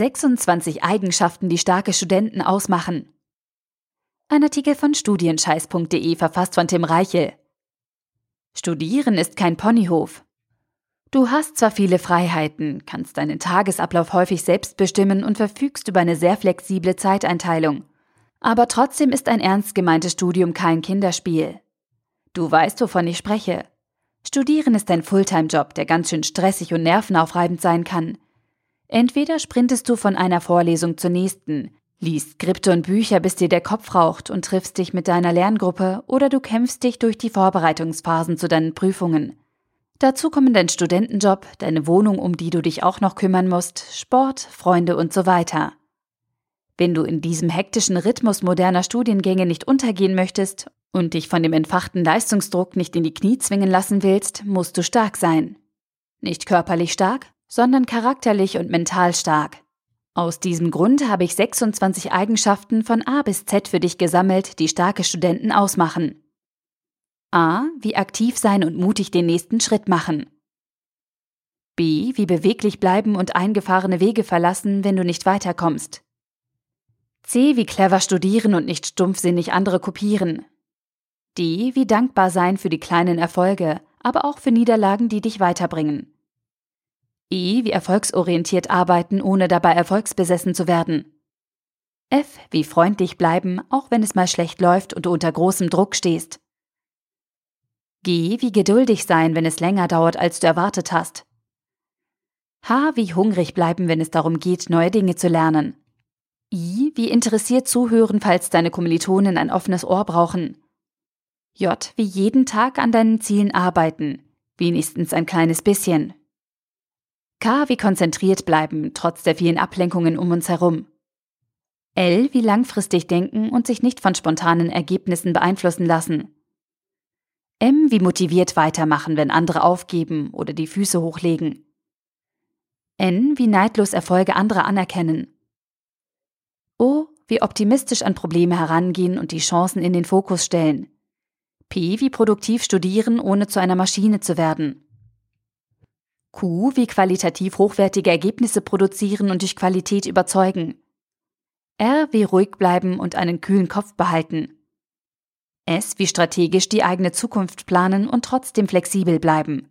26 Eigenschaften, die starke Studenten ausmachen. Ein Artikel von studienscheiß.de verfasst von Tim Reichel. Studieren ist kein Ponyhof. Du hast zwar viele Freiheiten, kannst deinen Tagesablauf häufig selbst bestimmen und verfügst über eine sehr flexible Zeiteinteilung. Aber trotzdem ist ein ernst gemeintes Studium kein Kinderspiel. Du weißt, wovon ich spreche. Studieren ist ein Fulltime-Job, der ganz schön stressig und nervenaufreibend sein kann. Entweder sprintest du von einer Vorlesung zur nächsten, liest Skripte und Bücher, bis dir der Kopf raucht und triffst dich mit deiner Lerngruppe, oder du kämpfst dich durch die Vorbereitungsphasen zu deinen Prüfungen. Dazu kommen dein Studentenjob, deine Wohnung, um die du dich auch noch kümmern musst, Sport, Freunde und so weiter. Wenn du in diesem hektischen Rhythmus moderner Studiengänge nicht untergehen möchtest und dich von dem entfachten Leistungsdruck nicht in die Knie zwingen lassen willst, musst du stark sein. Nicht körperlich stark, sondern charakterlich und mental stark. Aus diesem Grund habe ich 26 Eigenschaften von A bis Z für dich gesammelt, die starke Studenten ausmachen. A. Wie aktiv sein und mutig den nächsten Schritt machen. B. Wie beweglich bleiben und eingefahrene Wege verlassen, wenn du nicht weiterkommst. C. Wie clever studieren und nicht stumpfsinnig andere kopieren. D. Wie dankbar sein für die kleinen Erfolge, aber auch für Niederlagen, die dich weiterbringen. E. Wie erfolgsorientiert arbeiten, ohne dabei erfolgsbesessen zu werden. F. Wie freundlich bleiben, auch wenn es mal schlecht läuft und du unter großem Druck stehst. G. Wie geduldig sein, wenn es länger dauert, als du erwartet hast. H. Wie hungrig bleiben, wenn es darum geht, neue Dinge zu lernen. I. Wie interessiert zuhören, falls deine Kommilitonen ein offenes Ohr brauchen. J. Wie jeden Tag an deinen Zielen arbeiten. Wenigstens ein kleines bisschen. K. Wie konzentriert bleiben, trotz der vielen Ablenkungen um uns herum. L. Wie langfristig denken und sich nicht von spontanen Ergebnissen beeinflussen lassen. M. Wie motiviert weitermachen, wenn andere aufgeben oder die Füße hochlegen. N. Wie neidlos Erfolge anderer anerkennen. O. Wie optimistisch an Probleme herangehen und die Chancen in den Fokus stellen. P. Wie produktiv studieren, ohne zu einer Maschine zu werden. Q wie qualitativ hochwertige Ergebnisse produzieren und durch Qualität überzeugen. R wie ruhig bleiben und einen kühlen Kopf behalten. S wie strategisch die eigene Zukunft planen und trotzdem flexibel bleiben.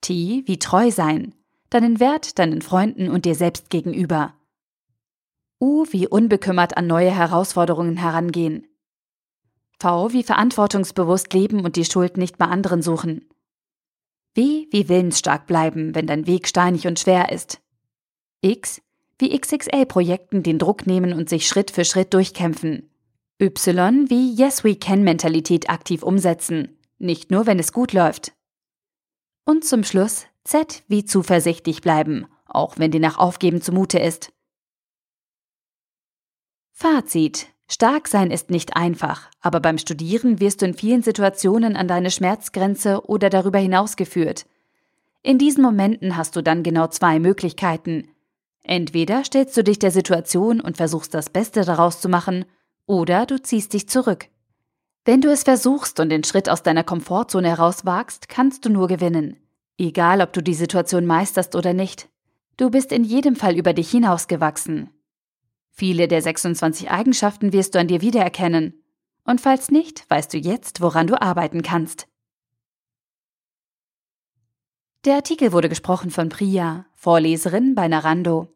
T wie treu sein, deinen Wert deinen Freunden und dir selbst gegenüber. U wie unbekümmert an neue Herausforderungen herangehen. V wie verantwortungsbewusst leben und die Schuld nicht bei anderen suchen. W wie willensstark bleiben, wenn dein Weg steinig und schwer ist. X wie XXL-Projekten den Druck nehmen und sich Schritt für Schritt durchkämpfen. Y wie Yes We Can Mentalität aktiv umsetzen, nicht nur wenn es gut läuft. Und zum Schluss Z wie zuversichtlich bleiben, auch wenn dir nach Aufgeben zumute ist. Fazit Stark sein ist nicht einfach, aber beim Studieren wirst du in vielen Situationen an deine Schmerzgrenze oder darüber hinaus geführt. In diesen Momenten hast du dann genau zwei Möglichkeiten. Entweder stellst du dich der Situation und versuchst das Beste daraus zu machen, oder du ziehst dich zurück. Wenn du es versuchst und den Schritt aus deiner Komfortzone herauswagst, kannst du nur gewinnen. Egal, ob du die Situation meisterst oder nicht. Du bist in jedem Fall über dich hinausgewachsen. Viele der 26 Eigenschaften wirst du an dir wiedererkennen. Und falls nicht, weißt du jetzt, woran du arbeiten kannst. Der Artikel wurde gesprochen von Priya, Vorleserin bei Narando.